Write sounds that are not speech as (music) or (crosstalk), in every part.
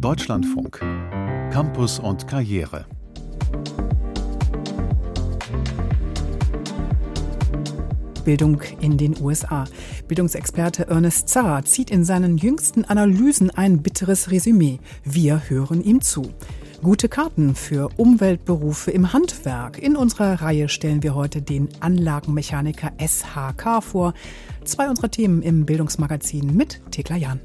Deutschlandfunk Campus und Karriere Bildung in den USA. Bildungsexperte Ernest Zar zieht in seinen jüngsten Analysen ein bitteres Resümee. Wir hören ihm zu. Gute Karten für Umweltberufe im Handwerk. In unserer Reihe stellen wir heute den Anlagenmechaniker SHK vor. Zwei unserer Themen im Bildungsmagazin mit Thekla Jan.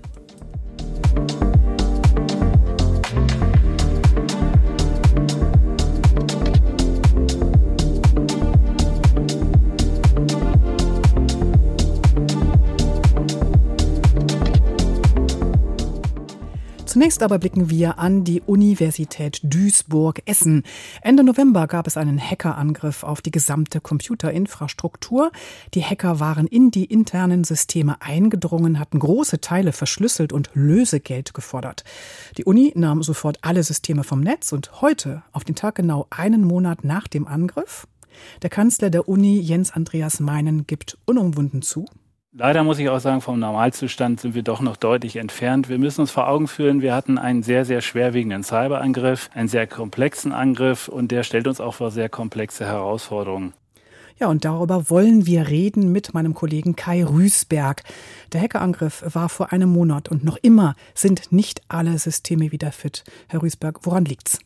Zunächst aber blicken wir an die Universität Duisburg-Essen. Ende November gab es einen Hackerangriff auf die gesamte Computerinfrastruktur. Die Hacker waren in die internen Systeme eingedrungen, hatten große Teile verschlüsselt und Lösegeld gefordert. Die Uni nahm sofort alle Systeme vom Netz und heute, auf den Tag genau einen Monat nach dem Angriff, der Kanzler der Uni Jens Andreas Meinen gibt unumwunden zu, Leider muss ich auch sagen, vom Normalzustand sind wir doch noch deutlich entfernt. Wir müssen uns vor Augen führen, wir hatten einen sehr, sehr schwerwiegenden Cyberangriff, einen sehr komplexen Angriff und der stellt uns auch vor sehr komplexe Herausforderungen. Ja, und darüber wollen wir reden mit meinem Kollegen Kai Rüßberg. Der Hackerangriff war vor einem Monat und noch immer sind nicht alle Systeme wieder fit. Herr Rüßberg, woran liegt's?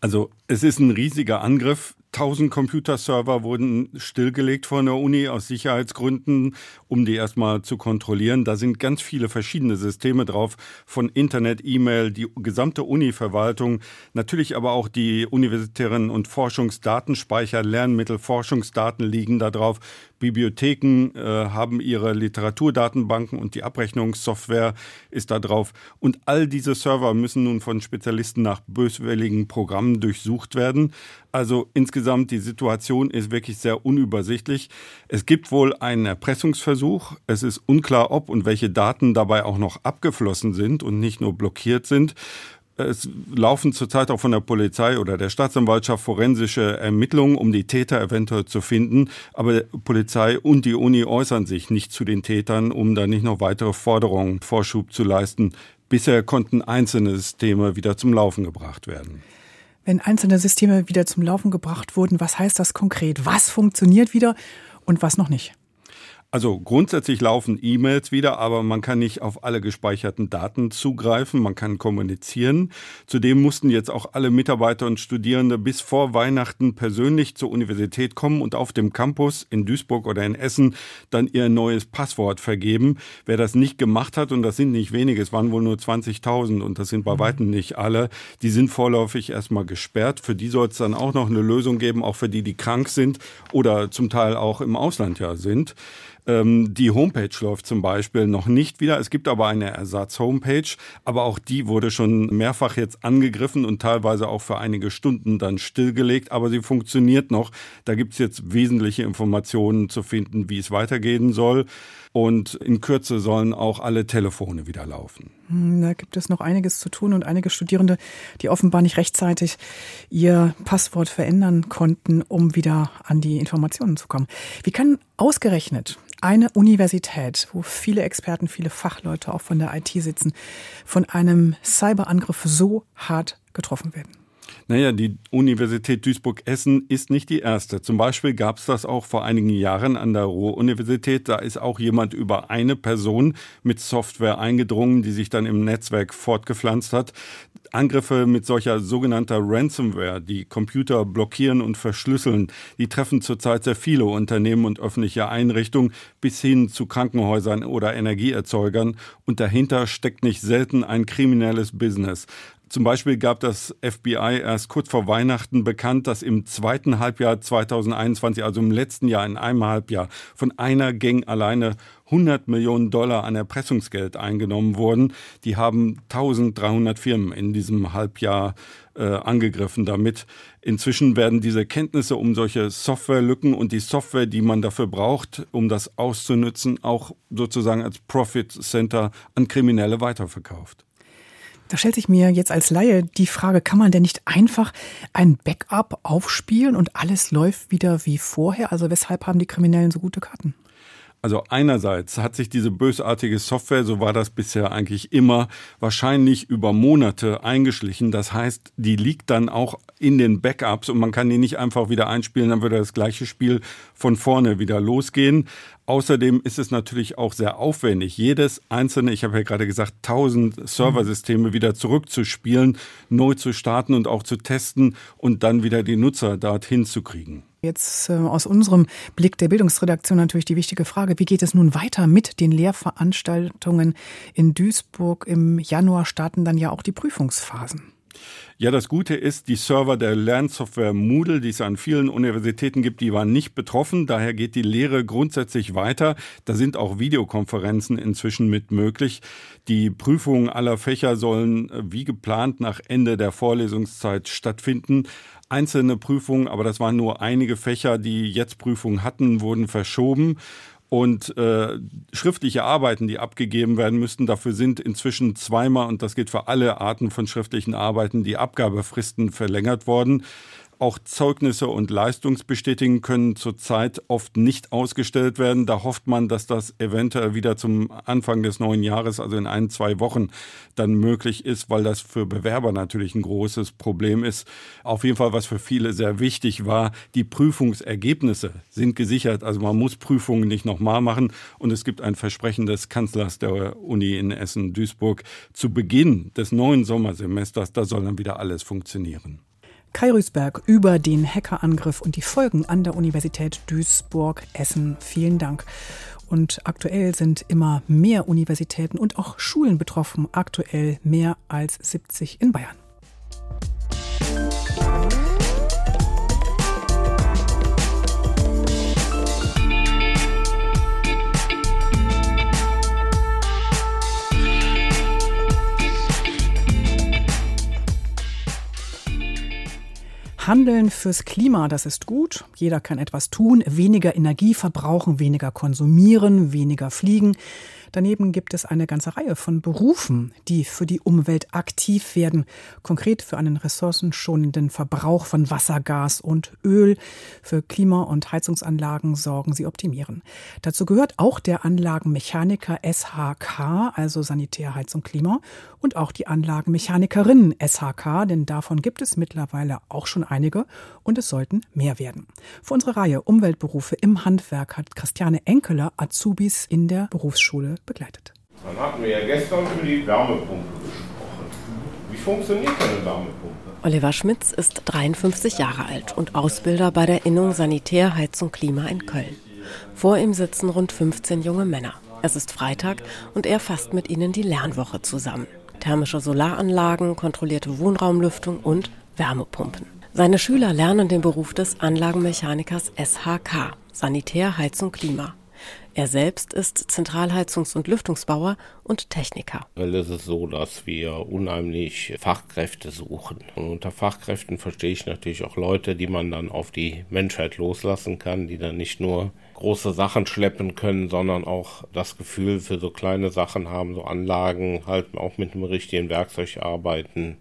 Also, es ist ein riesiger Angriff. 1000 Computerserver wurden stillgelegt von der Uni aus Sicherheitsgründen, um die erstmal zu kontrollieren. Da sind ganz viele verschiedene Systeme drauf, von Internet, E-Mail, die gesamte Uni-Verwaltung, natürlich aber auch die universitären und Forschungsdatenspeicher, Lernmittel, Forschungsdaten liegen da drauf. Bibliotheken äh, haben ihre Literaturdatenbanken und die Abrechnungssoftware ist da drauf. Und all diese Server müssen nun von Spezialisten nach böswilligen Programmen durchsucht werden. Also insgesamt die Situation ist wirklich sehr unübersichtlich. Es gibt wohl einen Erpressungsversuch. Es ist unklar, ob und welche Daten dabei auch noch abgeflossen sind und nicht nur blockiert sind. Es laufen zurzeit auch von der Polizei oder der Staatsanwaltschaft forensische Ermittlungen, um die Täter eventuell zu finden. Aber Polizei und die Uni äußern sich nicht zu den Tätern, um da nicht noch weitere Forderungen Vorschub zu leisten. Bisher konnten einzelne Systeme wieder zum Laufen gebracht werden. Wenn einzelne Systeme wieder zum Laufen gebracht wurden, was heißt das konkret? Was funktioniert wieder und was noch nicht? Also grundsätzlich laufen E-Mails wieder, aber man kann nicht auf alle gespeicherten Daten zugreifen, man kann kommunizieren. Zudem mussten jetzt auch alle Mitarbeiter und Studierende bis vor Weihnachten persönlich zur Universität kommen und auf dem Campus in Duisburg oder in Essen dann ihr neues Passwort vergeben. Wer das nicht gemacht hat, und das sind nicht wenige, es waren wohl nur 20.000 und das sind bei mhm. weitem nicht alle, die sind vorläufig erstmal gesperrt. Für die soll es dann auch noch eine Lösung geben, auch für die, die krank sind oder zum Teil auch im Ausland ja sind. Ähm, die Homepage läuft zum Beispiel noch nicht wieder. Es gibt aber eine Ersatz-Homepage, aber auch die wurde schon mehrfach jetzt angegriffen und teilweise auch für einige Stunden dann stillgelegt. Aber sie funktioniert noch. Da gibt es jetzt wesentliche Informationen zu finden, wie es weitergehen soll. Und in Kürze sollen auch alle Telefone wieder laufen. Hm, da gibt es noch einiges zu tun und einige Studierende, die offenbar nicht rechtzeitig ihr Passwort verändern konnten, um wieder an die Informationen zu kommen. Wie kann ausgerechnet eine Universität, wo viele Experten, viele Fachleute auch von der IT sitzen, von einem Cyberangriff so hart getroffen werden? Naja, die Universität Duisburg-Essen ist nicht die erste. Zum Beispiel gab es das auch vor einigen Jahren an der Ruhr-Universität. Da ist auch jemand über eine Person mit Software eingedrungen, die sich dann im Netzwerk fortgepflanzt hat. Angriffe mit solcher sogenannter Ransomware, die Computer blockieren und verschlüsseln, die treffen zurzeit sehr viele Unternehmen und öffentliche Einrichtungen bis hin zu Krankenhäusern oder Energieerzeugern. Und dahinter steckt nicht selten ein kriminelles Business. Zum Beispiel gab das FBI erst kurz vor Weihnachten bekannt, dass im zweiten Halbjahr 2021, also im letzten Jahr, in einem Halbjahr, von einer Gang alleine 100 Millionen Dollar an Erpressungsgeld eingenommen wurden. Die haben 1300 Firmen in diesem Halbjahr äh, angegriffen damit. Inzwischen werden diese Kenntnisse um solche Softwarelücken und die Software, die man dafür braucht, um das auszunutzen, auch sozusagen als Profit Center an Kriminelle weiterverkauft. Da stellt sich mir jetzt als Laie die Frage, kann man denn nicht einfach ein Backup aufspielen und alles läuft wieder wie vorher? Also weshalb haben die Kriminellen so gute Karten? Also einerseits hat sich diese bösartige Software, so war das bisher eigentlich immer, wahrscheinlich über Monate eingeschlichen. Das heißt, die liegt dann auch in den Backups und man kann die nicht einfach wieder einspielen, dann würde das gleiche Spiel von vorne wieder losgehen. Außerdem ist es natürlich auch sehr aufwendig, jedes einzelne, ich habe ja gerade gesagt, tausend Serversysteme wieder zurückzuspielen, neu zu starten und auch zu testen und dann wieder die Nutzer dorthin zu kriegen. Jetzt äh, aus unserem Blick der Bildungsredaktion natürlich die wichtige Frage, wie geht es nun weiter mit den Lehrveranstaltungen in Duisburg? Im Januar starten dann ja auch die Prüfungsphasen. Ja, das Gute ist, die Server der Lernsoftware Moodle, die es an vielen Universitäten gibt, die waren nicht betroffen. Daher geht die Lehre grundsätzlich weiter. Da sind auch Videokonferenzen inzwischen mit möglich. Die Prüfungen aller Fächer sollen äh, wie geplant nach Ende der Vorlesungszeit stattfinden. Einzelne Prüfungen, aber das waren nur einige Fächer, die jetzt Prüfungen hatten, wurden verschoben. Und äh, schriftliche Arbeiten, die abgegeben werden müssten, dafür sind inzwischen zweimal, und das geht für alle Arten von schriftlichen Arbeiten, die Abgabefristen verlängert worden. Auch Zeugnisse und Leistungsbestätigungen können zurzeit oft nicht ausgestellt werden. Da hofft man, dass das eventuell wieder zum Anfang des neuen Jahres, also in ein, zwei Wochen, dann möglich ist, weil das für Bewerber natürlich ein großes Problem ist. Auf jeden Fall, was für viele sehr wichtig war, die Prüfungsergebnisse sind gesichert. Also man muss Prüfungen nicht nochmal machen. Und es gibt ein Versprechen des Kanzlers der Uni in Essen-Duisburg zu Beginn des neuen Sommersemesters, da soll dann wieder alles funktionieren. Kai Rüßberg über den Hackerangriff und die Folgen an der Universität Duisburg-Essen. Vielen Dank. Und aktuell sind immer mehr Universitäten und auch Schulen betroffen. Aktuell mehr als 70 in Bayern. Handeln fürs Klima, das ist gut. Jeder kann etwas tun, weniger Energie verbrauchen, weniger konsumieren, weniger fliegen. Daneben gibt es eine ganze Reihe von Berufen, die für die Umwelt aktiv werden, konkret für einen ressourcenschonenden Verbrauch von Wasser, Gas und Öl. Für Klima- und Heizungsanlagen sorgen sie optimieren. Dazu gehört auch der Anlagenmechaniker SHK, also Sanitär, Heizung, Klima, und auch die Anlagenmechanikerin SHK, denn davon gibt es mittlerweile auch schon einige und es sollten mehr werden. Für unsere Reihe Umweltberufe im Handwerk hat Christiane Enkeler Azubis in der Berufsschule begleitet. Dann hatten wir ja gestern über die Wärmepumpe gesprochen. Wie funktioniert eine Wärmepumpe? Oliver Schmitz ist 53 Jahre alt und Ausbilder bei der Innung Sanitär, Heizung, Klima in Köln. Vor ihm sitzen rund 15 junge Männer. Es ist Freitag und er fasst mit ihnen die Lernwoche zusammen. Thermische Solaranlagen, kontrollierte Wohnraumlüftung und Wärmepumpen. Seine Schüler lernen den Beruf des Anlagenmechanikers SHK, Sanitär, Heizung, Klima. Er selbst ist Zentralheizungs- und Lüftungsbauer und Techniker. Weil es ist so, dass wir unheimlich Fachkräfte suchen. Und unter Fachkräften verstehe ich natürlich auch Leute, die man dann auf die Menschheit loslassen kann, die dann nicht nur große Sachen schleppen können, sondern auch das Gefühl für so kleine Sachen haben, so Anlagen, halt auch mit einem richtigen Werkzeug arbeiten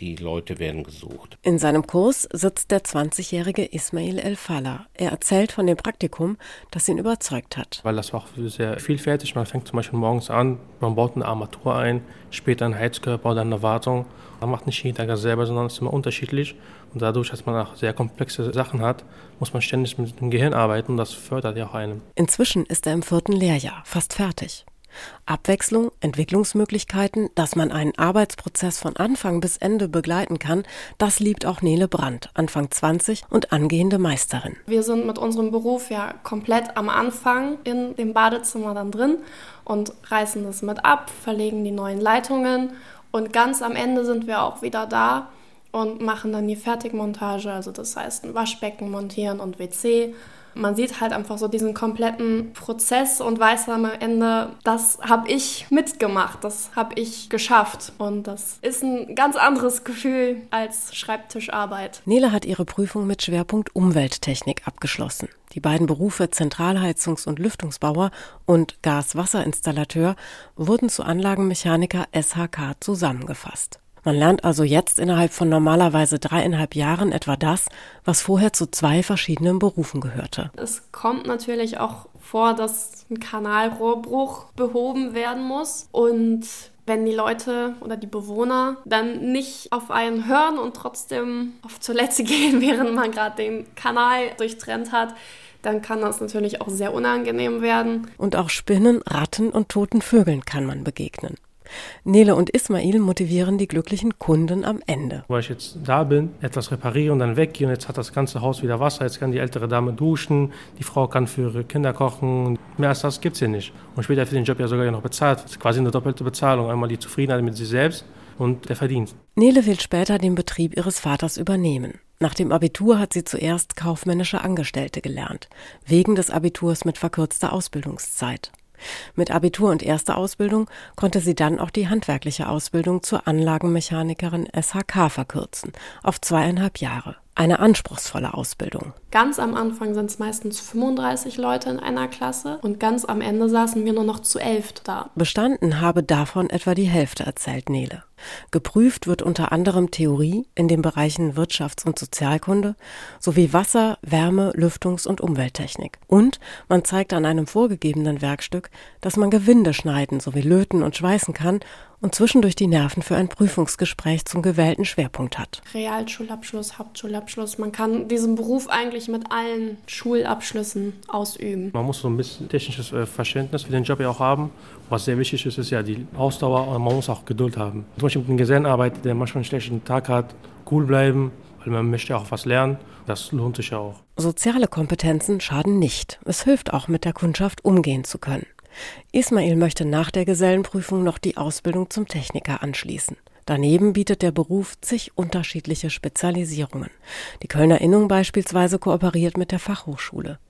die Leute werden gesucht. In seinem Kurs sitzt der 20-jährige Ismail El-Fala. Er erzählt von dem Praktikum, das ihn überzeugt hat. Weil das war auch sehr vielfältig. Man fängt zum Beispiel morgens an, man baut eine Armatur ein, später einen Heizkörper oder eine Wartung. Man macht nicht jeden Tag selber, sondern es ist immer unterschiedlich. Und dadurch, dass man auch sehr komplexe Sachen hat, muss man ständig mit dem Gehirn arbeiten und das fördert ja auch einen. Inzwischen ist er im vierten Lehrjahr, fast fertig. Abwechslung, Entwicklungsmöglichkeiten, dass man einen Arbeitsprozess von Anfang bis Ende begleiten kann, das liebt auch Nele Brandt, Anfang 20 und angehende Meisterin. Wir sind mit unserem Beruf ja komplett am Anfang in dem Badezimmer dann drin und reißen das mit ab, verlegen die neuen Leitungen und ganz am Ende sind wir auch wieder da und machen dann die Fertigmontage, also das heißt ein Waschbecken montieren und WC man sieht halt einfach so diesen kompletten Prozess und weiß am Ende, das habe ich mitgemacht, das habe ich geschafft. Und das ist ein ganz anderes Gefühl als Schreibtischarbeit. Nele hat ihre Prüfung mit Schwerpunkt Umwelttechnik abgeschlossen. Die beiden Berufe Zentralheizungs- und Lüftungsbauer und Gas-Wasser-Installateur wurden zu Anlagenmechaniker SHK zusammengefasst. Man lernt also jetzt innerhalb von normalerweise dreieinhalb Jahren etwa das, was vorher zu zwei verschiedenen Berufen gehörte. Es kommt natürlich auch vor, dass ein Kanalrohrbruch behoben werden muss und wenn die Leute oder die Bewohner dann nicht auf einen hören und trotzdem auf Toilette (laughs) gehen, während man gerade den Kanal durchtrennt hat, dann kann das natürlich auch sehr unangenehm werden. Und auch Spinnen, Ratten und toten Vögeln kann man begegnen. Nele und Ismail motivieren die glücklichen Kunden am Ende. Weil ich jetzt da bin, etwas reparieren und dann weggehen. Jetzt hat das ganze Haus wieder Wasser. Jetzt kann die ältere Dame duschen. Die Frau kann für ihre Kinder kochen. Mehr als das gibt es hier nicht. Und später für den Job ja sogar noch bezahlt. Das ist quasi eine doppelte Bezahlung. Einmal die Zufriedenheit mit sich selbst und der Verdienst. Nele will später den Betrieb ihres Vaters übernehmen. Nach dem Abitur hat sie zuerst kaufmännische Angestellte gelernt, wegen des Abiturs mit verkürzter Ausbildungszeit. Mit Abitur und erster Ausbildung konnte sie dann auch die handwerkliche Ausbildung zur Anlagenmechanikerin SHK verkürzen auf zweieinhalb Jahre. Eine anspruchsvolle Ausbildung. Ganz am Anfang sind es meistens 35 Leute in einer Klasse und ganz am Ende saßen wir nur noch zu elf da. Bestanden habe davon etwa die Hälfte, erzählt Nele. Geprüft wird unter anderem Theorie in den Bereichen Wirtschafts- und Sozialkunde sowie Wasser-, Wärme-, Lüftungs- und Umwelttechnik. Und man zeigt an einem vorgegebenen Werkstück, dass man Gewinde schneiden sowie löten und schweißen kann und zwischendurch die Nerven für ein Prüfungsgespräch zum gewählten Schwerpunkt hat. Realschulabschluss, Hauptschulabschluss. Man kann diesen Beruf eigentlich mit allen Schulabschlüssen ausüben. Man muss so ein bisschen technisches äh, Verständnis für den Job ja auch haben. Was sehr wichtig ist, ist ja die Ausdauer und man muss auch Geduld haben. Zum Beispiel mit einem Gesellenarbeit, der manchmal einen schlechten Tag hat, cool bleiben, weil man möchte auch was lernen. Das lohnt sich ja auch. Soziale Kompetenzen schaden nicht. Es hilft auch, mit der Kundschaft umgehen zu können. Ismail möchte nach der Gesellenprüfung noch die Ausbildung zum Techniker anschließen. Daneben bietet der Beruf zig unterschiedliche Spezialisierungen. Die Kölner Innung beispielsweise kooperiert mit der Fachhochschule.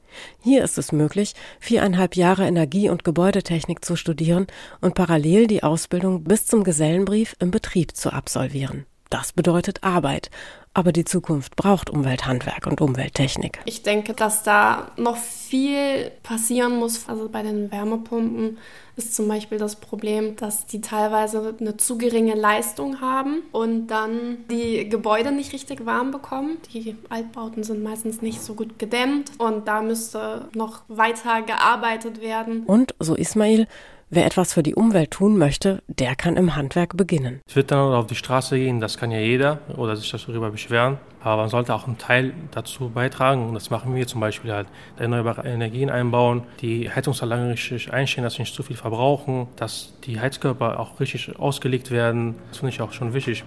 Hier ist es möglich, viereinhalb Jahre Energie- und Gebäudetechnik zu studieren und parallel die Ausbildung bis zum Gesellenbrief im Betrieb zu absolvieren. Das bedeutet Arbeit, aber die Zukunft braucht Umwelthandwerk und Umwelttechnik. Ich denke, dass da noch viel passieren muss. Also bei den Wärmepumpen ist zum Beispiel das Problem, dass die teilweise eine zu geringe Leistung haben und dann die Gebäude nicht richtig warm bekommen. Die Altbauten sind meistens nicht so gut gedämmt und da müsste noch weiter gearbeitet werden. Und, so Ismail, Wer etwas für die Umwelt tun möchte, der kann im Handwerk beginnen. Es wird dann auf die Straße gehen, das kann ja jeder oder sich darüber beschweren. Aber man sollte auch einen Teil dazu beitragen. Und das machen wir zum Beispiel halt. Erneuerbare Energien einbauen, die Heizungsanlagen richtig einstellen, dass sie nicht zu viel verbrauchen, dass die Heizkörper auch richtig ausgelegt werden. Das finde ich auch schon wichtig.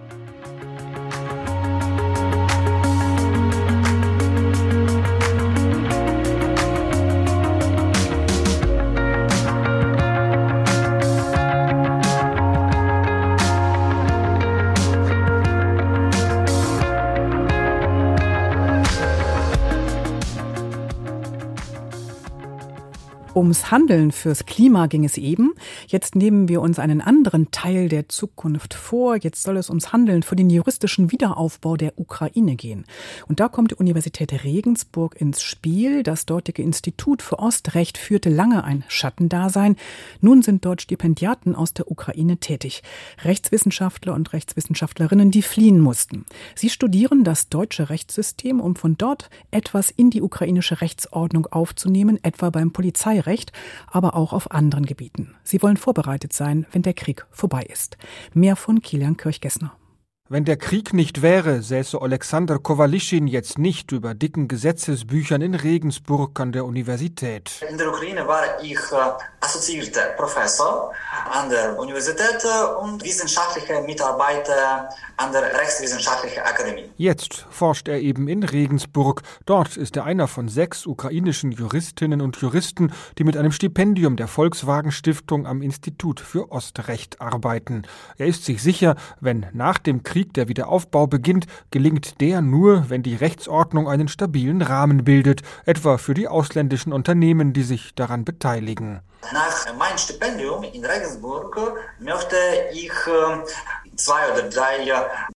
Ums Handeln fürs Klima ging es eben. Jetzt nehmen wir uns einen anderen Teil der Zukunft vor. Jetzt soll es ums Handeln für den juristischen Wiederaufbau der Ukraine gehen. Und da kommt die Universität Regensburg ins Spiel. Das dortige Institut für Ostrecht führte lange ein Schattendasein. Nun sind dort Stipendiaten aus der Ukraine tätig. Rechtswissenschaftler und Rechtswissenschaftlerinnen, die fliehen mussten. Sie studieren das deutsche Rechtssystem, um von dort etwas in die ukrainische Rechtsordnung aufzunehmen, etwa beim Polizeirecht. Recht, aber auch auf anderen Gebieten. Sie wollen vorbereitet sein, wenn der Krieg vorbei ist. Mehr von Kilian Kirchgessner. Wenn der Krieg nicht wäre, säße Alexander Kowalischin jetzt nicht über dicken Gesetzesbüchern in Regensburg an der Universität. In der Ukraine war ich äh, assoziierter Professor an der Universität und wissenschaftlicher Mitarbeiter an der Rechtswissenschaftlichen Akademie. Jetzt forscht er eben in Regensburg. Dort ist er einer von sechs ukrainischen Juristinnen und Juristen, die mit einem Stipendium der Volkswagen Stiftung am Institut für Ostrecht arbeiten. Er ist sich sicher, wenn nach dem Krieg Krieg der Wiederaufbau beginnt, gelingt der nur, wenn die Rechtsordnung einen stabilen Rahmen bildet, etwa für die ausländischen Unternehmen, die sich daran beteiligen. Nach meinem Stipendium in Regensburg möchte ich äh, zwei oder drei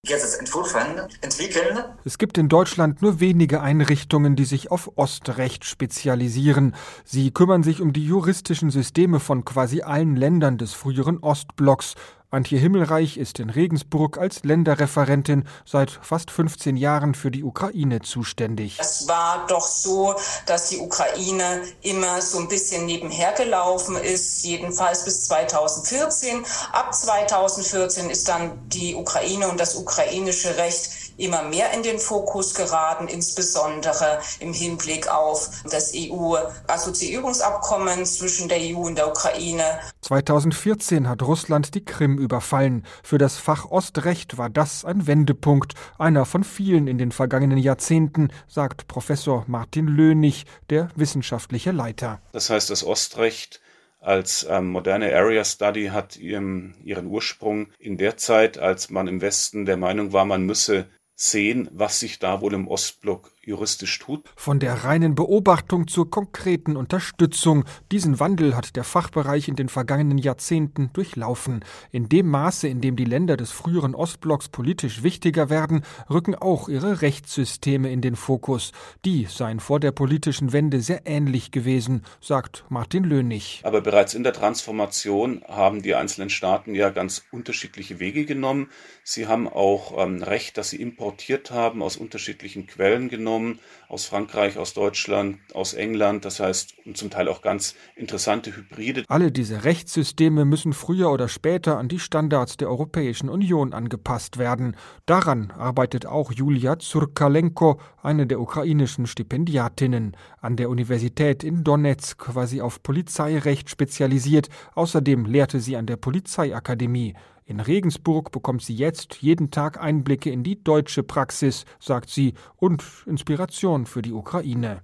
Gesetzentwürfe entwickeln. Es gibt in Deutschland nur wenige Einrichtungen, die sich auf Ostrecht spezialisieren. Sie kümmern sich um die juristischen Systeme von quasi allen Ländern des früheren Ostblocks Antje Himmelreich ist in Regensburg als Länderreferentin seit fast 15 Jahren für die Ukraine zuständig. Es war doch so, dass die Ukraine immer so ein bisschen nebenher gelaufen ist, jedenfalls bis 2014. Ab 2014 ist dann die Ukraine und das ukrainische Recht immer mehr in den Fokus geraten, insbesondere im Hinblick auf das EU-Assoziierungsabkommen zwischen der EU und der Ukraine. 2014 hat Russland die Krim überfallen. Für das Fach Ostrecht war das ein Wendepunkt, einer von vielen in den vergangenen Jahrzehnten, sagt Professor Martin Lönig, der wissenschaftliche Leiter. Das heißt, das Ostrecht als ähm, moderne Area Study hat ihren, ihren Ursprung in der Zeit, als man im Westen der Meinung war, man müsse sehen, was sich da wohl im Ostblock juristisch tut. Von der reinen Beobachtung zur konkreten Unterstützung. Diesen Wandel hat der Fachbereich in den vergangenen Jahrzehnten durchlaufen. In dem Maße, in dem die Länder des früheren Ostblocks politisch wichtiger werden, rücken auch ihre Rechtssysteme in den Fokus. Die seien vor der politischen Wende sehr ähnlich gewesen, sagt Martin Lönig. Aber bereits in der Transformation haben die einzelnen Staaten ja ganz unterschiedliche Wege genommen. Sie haben auch ähm, Recht, das sie importiert haben, aus unterschiedlichen Quellen genommen genommen, aus Frankreich, aus Deutschland, aus England, das heißt und zum Teil auch ganz interessante Hybride. Alle diese Rechtssysteme müssen früher oder später an die Standards der Europäischen Union angepasst werden. Daran arbeitet auch Julia Zurkalenko, eine der ukrainischen Stipendiatinnen. An der Universität in Donetsk war sie auf Polizeirecht spezialisiert, außerdem lehrte sie an der Polizeiakademie. In Regensburg bekommt sie jetzt jeden Tag Einblicke in die deutsche Praxis, sagt sie, und Inspiration für die Ukraine.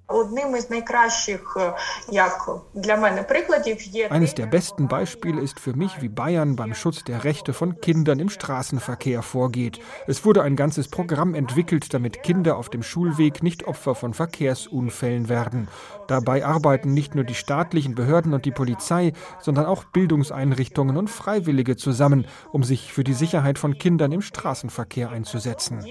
Eines der besten Beispiele ist für mich, wie Bayern beim Schutz der Rechte von Kindern im Straßenverkehr vorgeht. Es wurde ein ganzes Programm entwickelt, damit Kinder auf dem Schulweg nicht Opfer von Verkehrsunfällen werden. Dabei arbeiten nicht nur die staatlichen Behörden und die Polizei, sondern auch Bildungseinrichtungen und Freiwillige zusammen, um sich für die Sicherheit von Kindern im Straßenverkehr einzusetzen.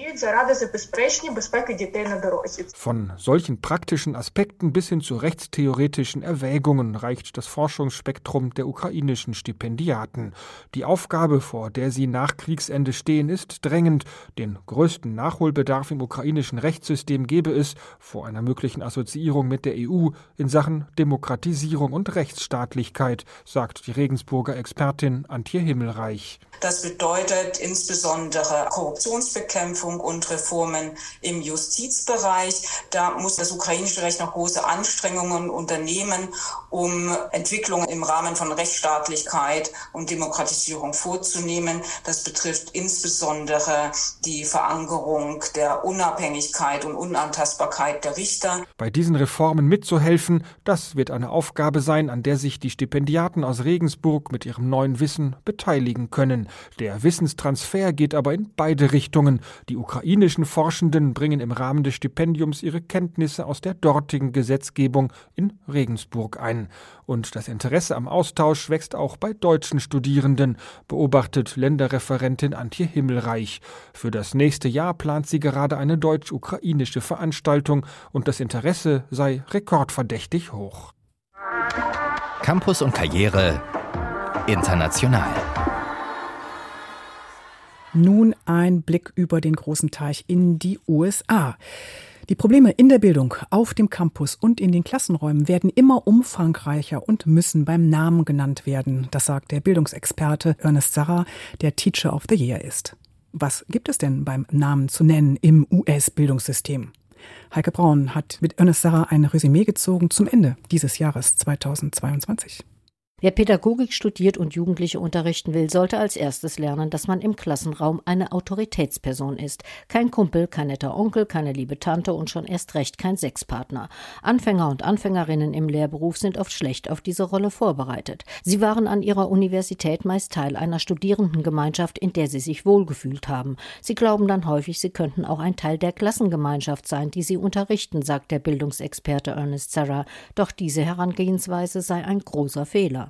Von solchen praktischen Aspekten bis hin zu rechtstheoretischen Erwägungen reicht das Forschungsspektrum der ukrainischen Stipendiaten. Die Aufgabe, vor der sie nach Kriegsende stehen, ist drängend. Den größten Nachholbedarf im ukrainischen Rechtssystem gebe es vor einer möglichen Assoziierung mit der EU in Sachen Demokratisierung und Rechtsstaatlichkeit, sagt die Regensburger Expertin Antje Himmelreich. Das bedeutet insbesondere Korruptionsbekämpfung und Reformen im Justizbereich. Da muss das ukrainische Recht noch große Anstrengungen unternehmen, um Entwicklungen im Rahmen von Rechtsstaatlichkeit und Demokratisierung vorzunehmen. Das betrifft insbesondere die Verankerung der Unabhängigkeit und Unantastbarkeit der Richter. Bei diesen Reformen mitzuhelfen, das wird eine Aufgabe sein, an der sich die Stipendiaten aus Regensburg mit ihrem neuen Wissen beteiligen können. Der Wissenstransfer geht aber in beide Richtungen. Die ukrainischen Forschenden bringen im Rahmen des Stipendiums ihre Kenntnisse aus der dortigen Gesetzgebung in Regensburg ein. Und das Interesse am Austausch wächst auch bei deutschen Studierenden, beobachtet Länderreferentin Antje Himmelreich. Für das nächste Jahr plant sie gerade eine deutsch-ukrainische Veranstaltung und das Interesse sei rekordverdächtig hoch. Campus und Karriere international. Nun ein Blick über den großen Teich in die USA. Die Probleme in der Bildung, auf dem Campus und in den Klassenräumen werden immer umfangreicher und müssen beim Namen genannt werden. Das sagt der Bildungsexperte Ernest Sarra, der Teacher of the Year ist. Was gibt es denn beim Namen zu nennen im US-Bildungssystem? Heike Braun hat mit Ernest Sarra ein Resümee gezogen zum Ende dieses Jahres 2022. Wer Pädagogik studiert und Jugendliche unterrichten will, sollte als erstes lernen, dass man im Klassenraum eine Autoritätsperson ist. Kein Kumpel, kein netter Onkel, keine liebe Tante und schon erst recht kein Sexpartner. Anfänger und Anfängerinnen im Lehrberuf sind oft schlecht auf diese Rolle vorbereitet. Sie waren an ihrer Universität meist Teil einer Studierendengemeinschaft, in der sie sich wohlgefühlt haben. Sie glauben dann häufig, sie könnten auch ein Teil der Klassengemeinschaft sein, die sie unterrichten, sagt der Bildungsexperte Ernest Sarah. Doch diese Herangehensweise sei ein großer Fehler.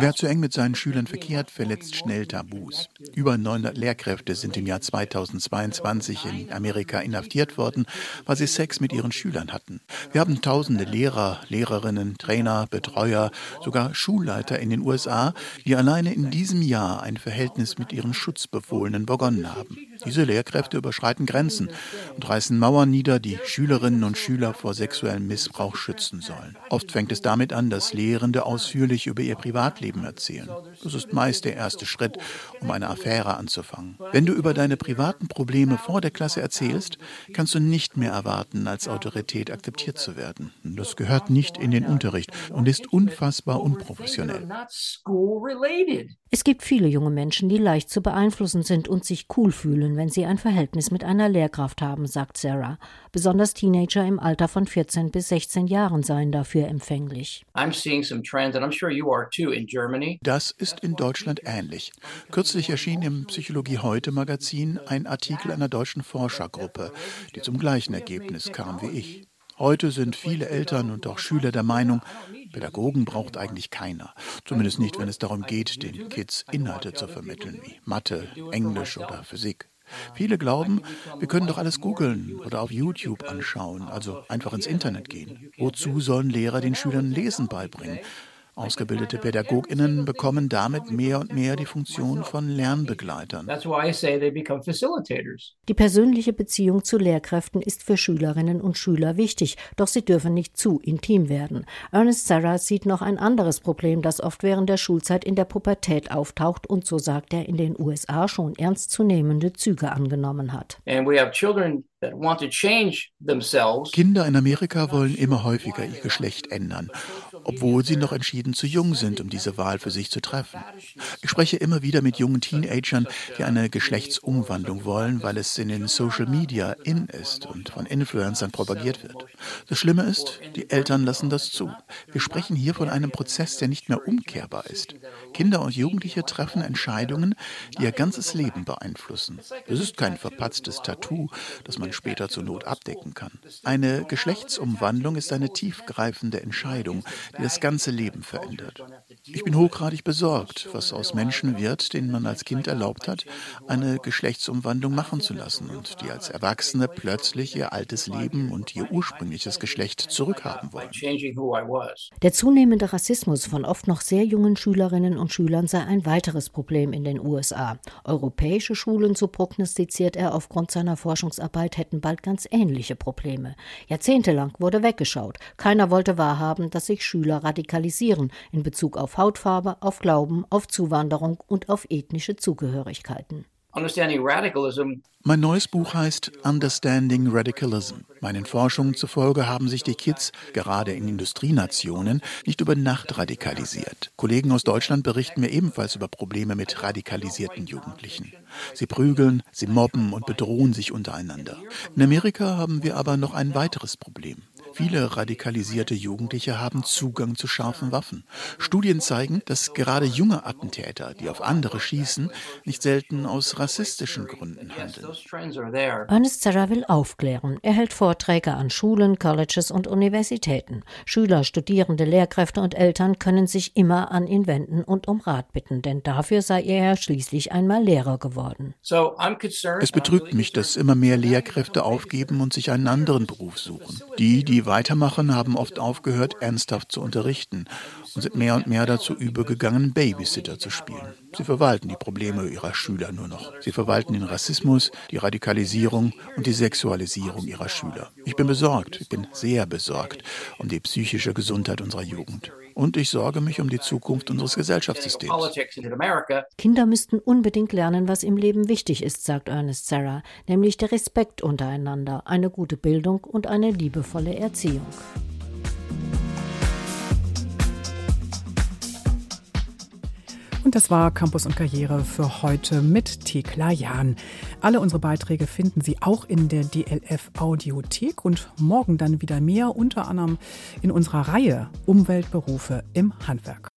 Wer zu eng mit seinen Schülern verkehrt, verletzt schnell Tabus. Über 900 Lehrkräfte sind im Jahr 2022 in Amerika inhaftiert worden, weil sie Sex mit ihren Schülern hatten. Wir haben tausende Lehrer, Lehrerinnen, Trainer, Betreuer, sogar Schulleiter in den USA, die alleine in diesem Jahr ein Verhältnis mit ihren Schutzbefohlenen begonnen haben. Diese Lehrkräfte überschreiten Grenzen und reißen Mauern nieder, die Schülerinnen und Schüler vor sexuellem Missbrauch schützen sollen. Oft fängt es damit an, dass Lehrende ausführlich über ihr Privatleben erzählen. Das ist meist der erste Schritt, um eine Affäre anzufangen. Wenn du über deine privaten Probleme vor der Klasse erzählst, kannst du nicht mehr erwarten, als Autorität akzeptiert zu werden. Das gehört nicht in den Unterricht und ist unfassbar unprofessionell. Es gibt viele junge Menschen, die leicht zu beeinflussen sind und sich cool fühlen, wenn sie ein Verhältnis mit einer Lehrkraft haben, sagt Sarah. Besonders Teenager im Alter von 14 bis 16 Jahren seien dafür empfänglich. Das ist in Deutschland ähnlich. Kürzlich erschien im Psychologie heute Magazin ein Artikel einer deutschen Forschergruppe, die zum gleichen Ergebnis kam wie ich. Heute sind viele Eltern und auch Schüler der Meinung, Pädagogen braucht eigentlich keiner. Zumindest nicht, wenn es darum geht, den Kids Inhalte zu vermitteln, wie Mathe, Englisch oder Physik. Viele glauben, wir können doch alles googeln oder auf YouTube anschauen, also einfach ins Internet gehen. Wozu sollen Lehrer den Schülern Lesen beibringen? Ausgebildete Pädagoginnen bekommen damit mehr und mehr die Funktion von Lernbegleitern. Die persönliche Beziehung zu Lehrkräften ist für Schülerinnen und Schüler wichtig, doch sie dürfen nicht zu intim werden. Ernest Sarah sieht noch ein anderes Problem, das oft während der Schulzeit in der Pubertät auftaucht und, so sagt er, in den USA schon ernstzunehmende Züge angenommen hat. Kinder in Amerika wollen immer häufiger ihr Geschlecht ändern obwohl sie noch entschieden zu jung sind, um diese Wahl für sich zu treffen. Ich spreche immer wieder mit jungen Teenagern, die eine Geschlechtsumwandlung wollen, weil es in den Social Media in ist und von Influencern propagiert wird. Das Schlimme ist, die Eltern lassen das zu. Wir sprechen hier von einem Prozess, der nicht mehr umkehrbar ist. Kinder und Jugendliche treffen Entscheidungen, die ihr ganzes Leben beeinflussen. Das ist kein verpatztes Tattoo, das man später zur Not abdecken kann. Eine Geschlechtsumwandlung ist eine tiefgreifende Entscheidung, die das ganze Leben verändert. Ich bin hochgradig besorgt, was aus Menschen wird, denen man als Kind erlaubt hat, eine Geschlechtsumwandlung machen zu lassen und die als Erwachsene plötzlich ihr altes Leben und ihr ursprüngliches Geschlecht zurückhaben wollen. Der zunehmende Rassismus von oft noch sehr jungen Schülerinnen und Schülern sei ein weiteres Problem in den USA. Europäische Schulen, so prognostiziert er aufgrund seiner Forschungsarbeit, hätten bald ganz ähnliche Probleme. Jahrzehntelang wurde weggeschaut. Keiner wollte wahrhaben, dass sich Schüler radikalisieren in Bezug auf Hautfarbe, auf Glauben, auf Zuwanderung und auf ethnische Zugehörigkeiten. Mein neues Buch heißt Understanding Radicalism. Meinen Forschungen zufolge haben sich die Kids, gerade in Industrienationen, nicht über Nacht radikalisiert. Kollegen aus Deutschland berichten mir ebenfalls über Probleme mit radikalisierten Jugendlichen. Sie prügeln, sie mobben und bedrohen sich untereinander. In Amerika haben wir aber noch ein weiteres Problem. Viele radikalisierte Jugendliche haben Zugang zu scharfen Waffen. Studien zeigen, dass gerade junge Attentäter, die auf andere schießen, nicht selten aus rassistischen Gründen handeln. Ernest Serra will aufklären. Er hält Vorträge an Schulen, Colleges und Universitäten. Schüler, Studierende, Lehrkräfte und Eltern können sich immer an ihn wenden und um Rat bitten, denn dafür sei er ja schließlich einmal Lehrer geworden. Es betrübt mich, dass immer mehr Lehrkräfte aufgeben und sich einen anderen Beruf suchen. Die, weitermachen, haben oft aufgehört, ernsthaft zu unterrichten und sind mehr und mehr dazu übergegangen, Babysitter zu spielen. Sie verwalten die Probleme ihrer Schüler nur noch. Sie verwalten den Rassismus, die Radikalisierung und die Sexualisierung ihrer Schüler. Ich bin besorgt, ich bin sehr besorgt um die psychische Gesundheit unserer Jugend. Und ich sorge mich um die Zukunft unseres Gesellschaftssystems. Kinder müssten unbedingt lernen, was im Leben wichtig ist, sagt Ernest Sarah, nämlich der Respekt untereinander, eine gute Bildung und eine liebevolle Erziehung. Und das war Campus und Karriere für heute mit Thekla Jahn. Alle unsere Beiträge finden Sie auch in der DLF Audiothek und morgen dann wieder mehr, unter anderem in unserer Reihe Umweltberufe im Handwerk.